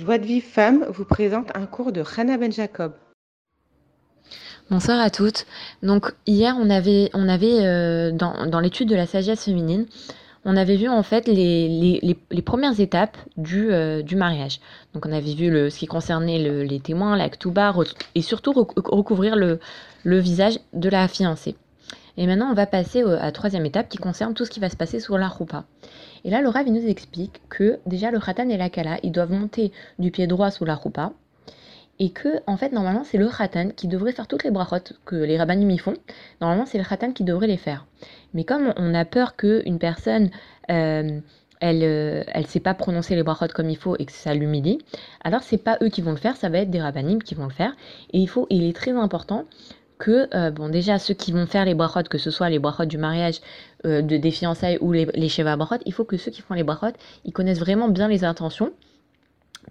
Joie de Vive Femme vous présente un cours de Hannah Ben Jacob. Bonsoir à toutes. Donc hier on avait, on avait euh, dans, l'étude de la sagesse féminine, on avait vu en fait les, premières étapes du, euh, du mariage. Donc on avait vu le, ce qui concernait le, les témoins, la ktouba, et surtout recouvrir le visage de la fiancée. Et maintenant on va passer à la troisième étape qui concerne tout ce qui va se passer sur la roupa. Et là, le Rav, nous explique que déjà le Khatan et la Kala, ils doivent monter du pied droit sous la roupa. Et que, en fait, normalement, c'est le Khatan qui devrait faire toutes les brachot que les rabbinim y font. Normalement, c'est le Khatan qui devrait les faire. Mais comme on a peur qu'une personne, euh, elle euh, elle sait pas prononcer les brachot comme il faut et que ça l'humilie, alors c'est pas eux qui vont le faire, ça va être des rabbinim qui vont le faire. Et il faut, il est très important que, euh, bon, déjà, ceux qui vont faire les brachot, que ce soit les brachot du mariage, euh, de, des fiançailles ou les, les sheva brachot, il faut que ceux qui font les brachot, ils connaissent vraiment bien les intentions.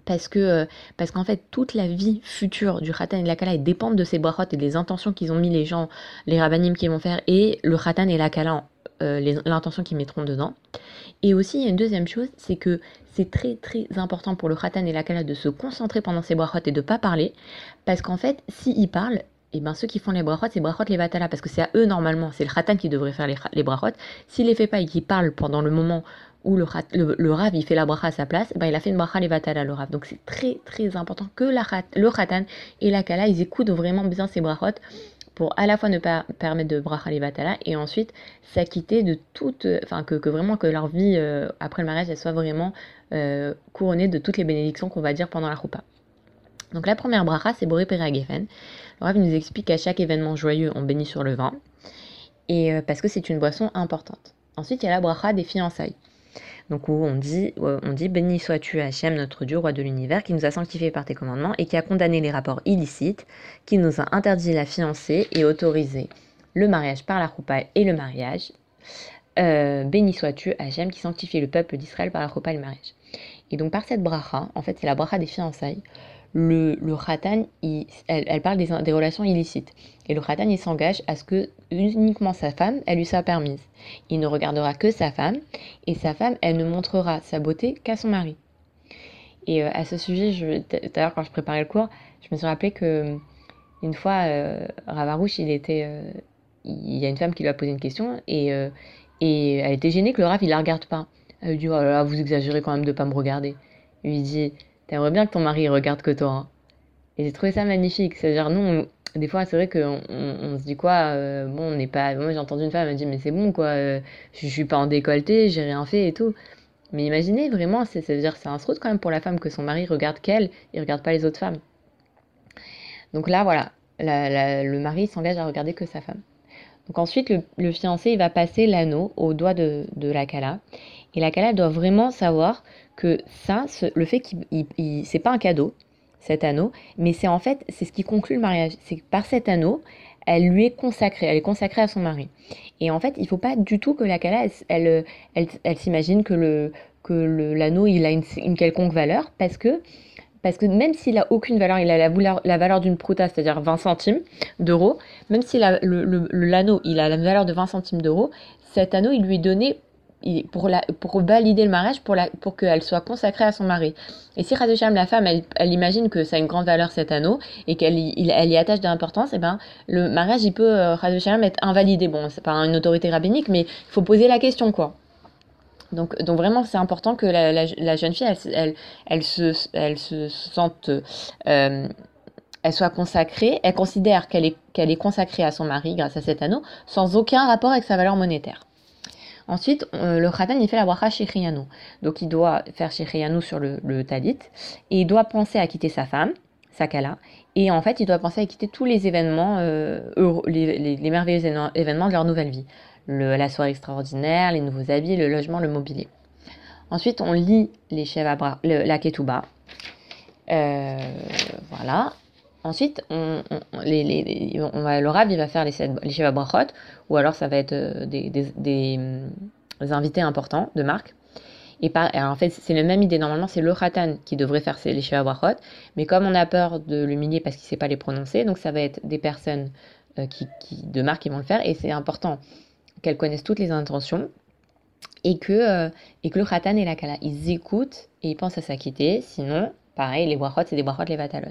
Parce que euh, parce qu'en fait toute la vie future du khatan et de la kala dépendent de ces brachot et des intentions qu'ils ont mis les gens, les rabbinim qui vont faire et le khatan et la kala l'intention qu'ils mettront dedans. Et aussi il y a une deuxième chose, c'est que c'est très très important pour le khatan et la kala de se concentrer pendant ces brachot et de pas parler parce qu'en fait s'ils parlent et ben ceux qui font les brachot, c'est brachot les vatala, parce que c'est à eux normalement, c'est le khatan qui devrait faire les, les brachot. S'il les fait pas et qu'il parle pendant le moment où le, le, le, rav il fait la bracha à sa place, ben il a fait une bracha les vatala le rav. Donc c'est très très important que le khatan et la kala ils écoutent vraiment bien ces brachot pour à la fois ne pas permettre de bracha les vatala et ensuite s'acquitter de toute, enfin que, vraiment que leur vie euh, après le mariage elle soit vraiment euh, couronnée de toutes les bénédictions qu'on va dire pendant la roupa. Donc la première bracha, c'est Boré Peragefen. Le Rav nous explique qu'à chaque événement joyeux, on bénit sur le vin, et euh, parce que c'est une boisson importante. Ensuite, il y a la bracha des fiançailles. Donc où on dit, on dit béni sois-tu Hachem, notre Dieu, roi de l'univers, qui nous a sanctifiés par tes commandements et qui a condamné les rapports illicites, qui nous a interdit la fiancée et autorisé le mariage par la roupa et le mariage. Euh, béni sois-tu Hachem, qui sanctifie le peuple d'Israël par la roupa et le mariage. Et donc par cette bracha, en fait c'est la bracha des fiançailles, le, le khatan, elle, parle des, des, relations illicites. Et le khatan, il s'engage à ce que uniquement sa femme, elle lui soit permise. Il ne regardera que sa femme, et sa femme, elle ne montrera sa beauté qu'à son mari. Et euh, à ce sujet, d'ailleurs, quand je préparais le cours, je me suis rappelé que une fois, euh, Ravarouche, il était, euh, il y a une femme qui lui a posé une question, et, euh, et elle était gênée que le Rav, il la regarde pas. Elle lui dit, oh là là, vous exagérez quand même de pas me regarder. Il lui dit, T'aimerais bien que ton mari regarde que toi. Hein. Et j'ai trouvé ça magnifique. C'est-à-dire, nous, des fois, c'est vrai qu'on on, se dit quoi euh, Bon, on n'est pas. Moi, j'ai entendu une femme, me dit, mais c'est bon, quoi. Euh, je, je, suis pas en décolleté, j'ai rien fait et tout. Mais imaginez vraiment, c'est-à-dire, c'est un sroute quand même pour la femme que son mari regarde qu'elle et regarde pas les autres femmes. Donc là, voilà. Le mari s'engage à regarder que sa femme. Donc ensuite, le, fiancé, il va passer l'anneau au doigt de, de la Kala. Et la Kala doit vraiment savoir que ça, le fait qu'il c'est pas un cadeau, cet anneau, mais c'est en fait, c'est ce qui conclut le mariage. C'est par cet anneau, elle lui est consacrée, elle est consacrée à son mari. Et en fait, il faut pas du tout que la Kala, elle, elle, elle, s'imagine que le que l'anneau, il a une, une, quelconque valeur, parce que parce que même s'il a aucune valeur, il a la valeur, la valeur d'une prouta, c'est-à-dire 20 centimes d'euros, même si l'anneau, il a la valeur de 20 centimes d'euros, cet anneau, il lui est donné pour, valider le mariage, pour, qu'elle soit consacrée à son mari. Et si Razesham, la femme, elle, imagine que ça a une grande valeur cet anneau et qu'elle y, attache de l'importance, et eh ben le mariage, peut, euh, être invalidé. Bon, c'est pas une autorité rabbinique, mais il faut poser la question, quoi. Donc, vraiment, c'est important que la, jeune fille, elle, se, sente... Euh, elle soit consacrée, elle considère qu'elle est consacrée à son mari grâce à cet anneau, sans aucun rapport avec sa valeur monétaire. Ensuite, euh, le khatan, il fait la bracha shechriyanou. Donc, il doit faire shechriyanou sur le, talit. Et il doit penser à quitter sa femme, sa kala. Et en fait, il doit penser à quitter tous les événements, euh, les, merveilleux événements de leur nouvelle vie. La soirée extraordinaire, les nouveaux habits, le logement, le mobilier. Ensuite, on lit les le, la ketouba. Euh, voilà. Ensuite, on, va, faire les, les Sheva Brachot, ou alors ça va être euh, des, des, invités importants de marque. Et en fait, c'est la même idée. Normalement, c'est le Khatan qui devrait faire les Sheva Brachot, mais comme on a peur de l'humilier parce qu'il ne sait pas les prononcer, donc ça va être des personnes euh, de marque qui vont le faire, et c'est important qu'elles connaissent toutes les intentions, et que, euh, et que le Khatan et la Kala, ils écoutent et ils pensent à s'acquitter, sinon Pareil, les brachot, c'est des brachot les vatalot.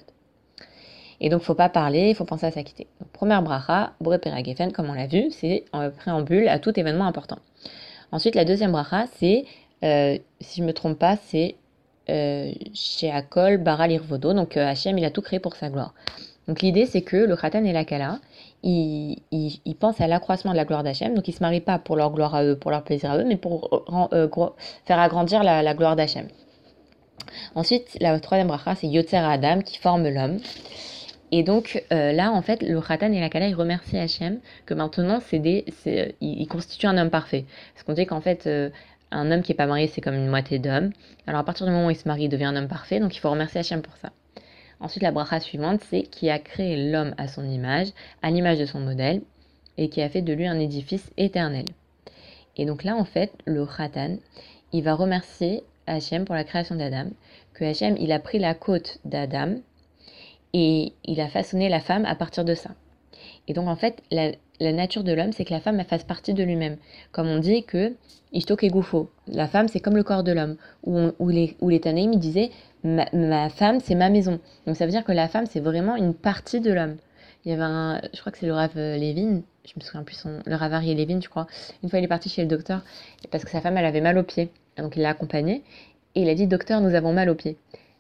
Et donc, faut pas parler, il faut penser à s'acquitter. Donc, première bracha, Boré Peragefen, comme on l'a vu, c'est un préambule à tout événement important. Ensuite, la deuxième bracha, c'est, euh, si je me trompe pas, c'est euh, chez Akol Baral Irvodo. Donc, euh, Hachem, il a tout créé pour sa gloire. Donc, l'idée, c'est que le Khatan et la Kala, ils, pensent à l'accroissement de la gloire d'Hachem. Donc, ils se marient pas pour leur gloire à eux, pour leur plaisir à eux, mais pour faire agrandir la, la gloire d'Hachem. Ensuite, la troisième bracha, c'est Yotzer Adam, qui forme l'homme. Et donc euh, là, en fait, le Khatan et la Kala, ils remercient Hachem que maintenant, c'est des, c'est, ils, constituent un homme parfait. Parce qu'on dit qu'en fait, euh, un homme qui est pas marié, c'est comme une moitié d'homme. Alors à partir du moment où il se marie, il devient un homme parfait. Donc il faut remercier Hachem pour ça. Ensuite, la bracha suivante, c'est qui a créé l'homme à son image, à l'image de son modèle, et qui a fait de lui un édifice éternel. Et donc là, en fait, le Khatan, il va remercier Hachem pour la création d'Adam, que Hachem, il a pris la côte d'Adam, et il a façonné la femme à partir de ça. Et donc en fait, la, nature de l'homme, c'est que la femme elle fasse partie de lui-même. Comme on dit que Ishtok et Goufo, la femme c'est comme le corps de l'homme. Où, les, où Tanaïm disaient ma, femme c'est ma maison. Donc ça veut dire que la femme c'est vraiment une partie de l'homme. Il y avait un, je crois que c'est le Rav Lévin, je me souviens plus son, le Rav Ariel Lévin, je crois. Une fois il est parti chez le docteur parce que sa femme elle avait mal aux pieds. Donc il l'a accompagnée et il a dit docteur nous avons mal aux pieds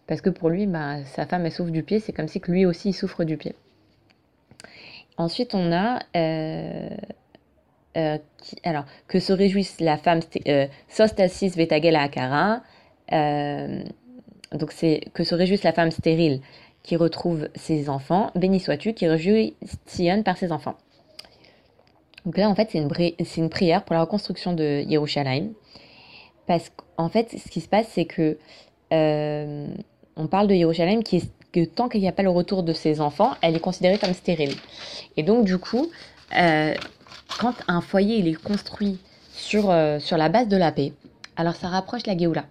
parce que pour lui, bah, sa femme, elle souffre du pied, c'est comme si que lui aussi, il souffre du pied. Ensuite, on a... Euh, euh, alors, que se réjouisse la femme, euh, sostasis vetagel akara, donc c'est que se réjouisse la femme stérile qui retrouve ses enfants, béni sois-tu, qui réjouit Sion par ses enfants. Donc là, en fait, c'est une, une, prière pour la reconstruction de Yerushalayim. Parce qu'en fait, ce qui se passe, c'est que on parle de Jérusalem qui est que tant qu'il n'y a pas le retour de ses enfants, elle est considérée comme stérile. Et donc du coup, euh, quand un foyer est construit sur, euh, sur la base de la paix, alors ça rapproche la Géoula.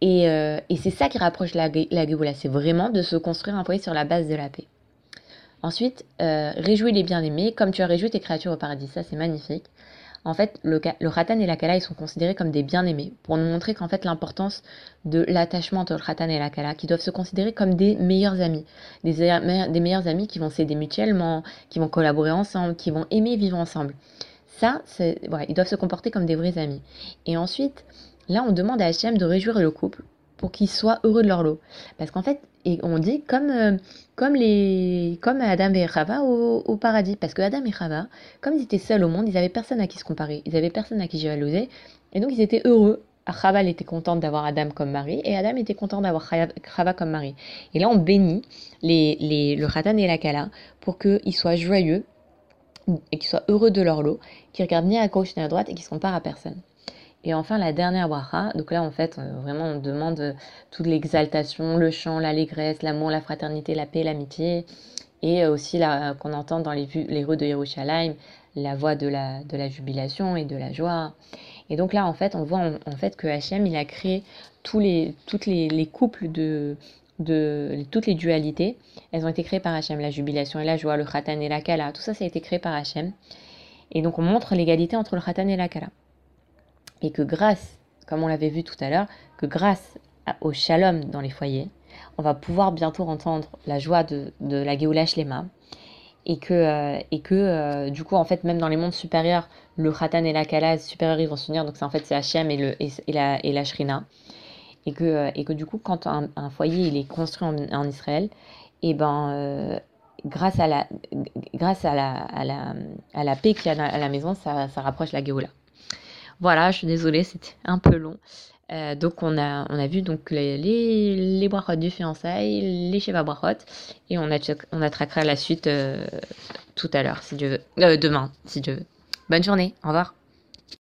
Et, euh, et c'est ça qui rapproche la, la Géoula, c'est vraiment de se construire un foyer sur la base de la paix. Ensuite, réjouis les bien-aimés, comme tu as réjoui tes créatures au paradis. Ça, c'est magnifique. En fait, le, le Khatan et la Kala, ils sont considérés comme des bien-aimés, pour nous montrer qu'en fait, l'importance de l'attachement entre le Khatan et la Kala, qui doivent se considérer comme des meilleurs amis, des, meilleurs amis qui vont s'aider mutuellement, qui vont collaborer ensemble, qui vont aimer vivre ensemble. Ça, ils doivent se comporter comme des vrais amis. Et ensuite, là, on demande à Hachem de réjouir le couple pour qu'ils soient heureux de leur lot. Parce qu'en fait, et on dit comme, euh, comme, les, comme Adam et Chava au, paradis. Parce que Adam et Chava, comme ils étaient seuls au monde, ils n'avaient personne à qui se comparer. Ils n'avaient personne à qui jalouser. Et donc, ils étaient heureux. Chava était contente d'avoir Adam comme mari et Adam était content d'avoir Chava comme mari. Et là, on bénit les, les, le Khatan et la Kala pour qu'ils soient joyeux et qu'ils soient heureux de leur lot, qu'ils regardent ni à gauche ni à droite et qu'ils ne se comparent à personne. Et enfin, la dernière bracha, donc là, en fait, euh, vraiment, on demande euh, toute l'exaltation, le chant, l'allégresse, l'amour, la fraternité, la paix, l'amitié, et euh, aussi qu'on entend dans les, rues de Yerushalayim, la voix de la, jubilation et de la joie. Et donc là, en fait, on voit en, fait que Hachem, il a créé tous les, toutes les, les couples de, de toutes les dualités, elles ont été créées par Hachem, la jubilation et la joie, le khatan et la kala, tout ça, ça a été créé par Hachem. Et donc on montre l'égalité entre le khatan et la kala et que grâce, comme on l'avait vu tout à l'heure, que grâce au shalom dans les foyers, on va pouvoir bientôt entendre la joie de, la Géoula Shlema et que, euh, et que euh, du coup, en fait, même dans les mondes supérieurs, le Khatan et la Kala supérieurs ils vont s'unir, donc c'est en fait c'est Hachem et, le, et, la, et la Shrina. Et que, euh, et que du coup, quand un, foyer il est construit en, Israël, et ben, grâce à la, grâce à la, à la, à la paix qu'il y a à la maison, ça, ça rapproche la Géoula. Voilà, je suis désolée, c'était un peu long. Euh, donc on a, on a vu donc les, les, du fiançailles, les Sheva brachot, et on, a, on attraquera la suite euh, tout à l'heure, si Dieu veut. Euh, demain, si Dieu veut. Bonne journée, au revoir.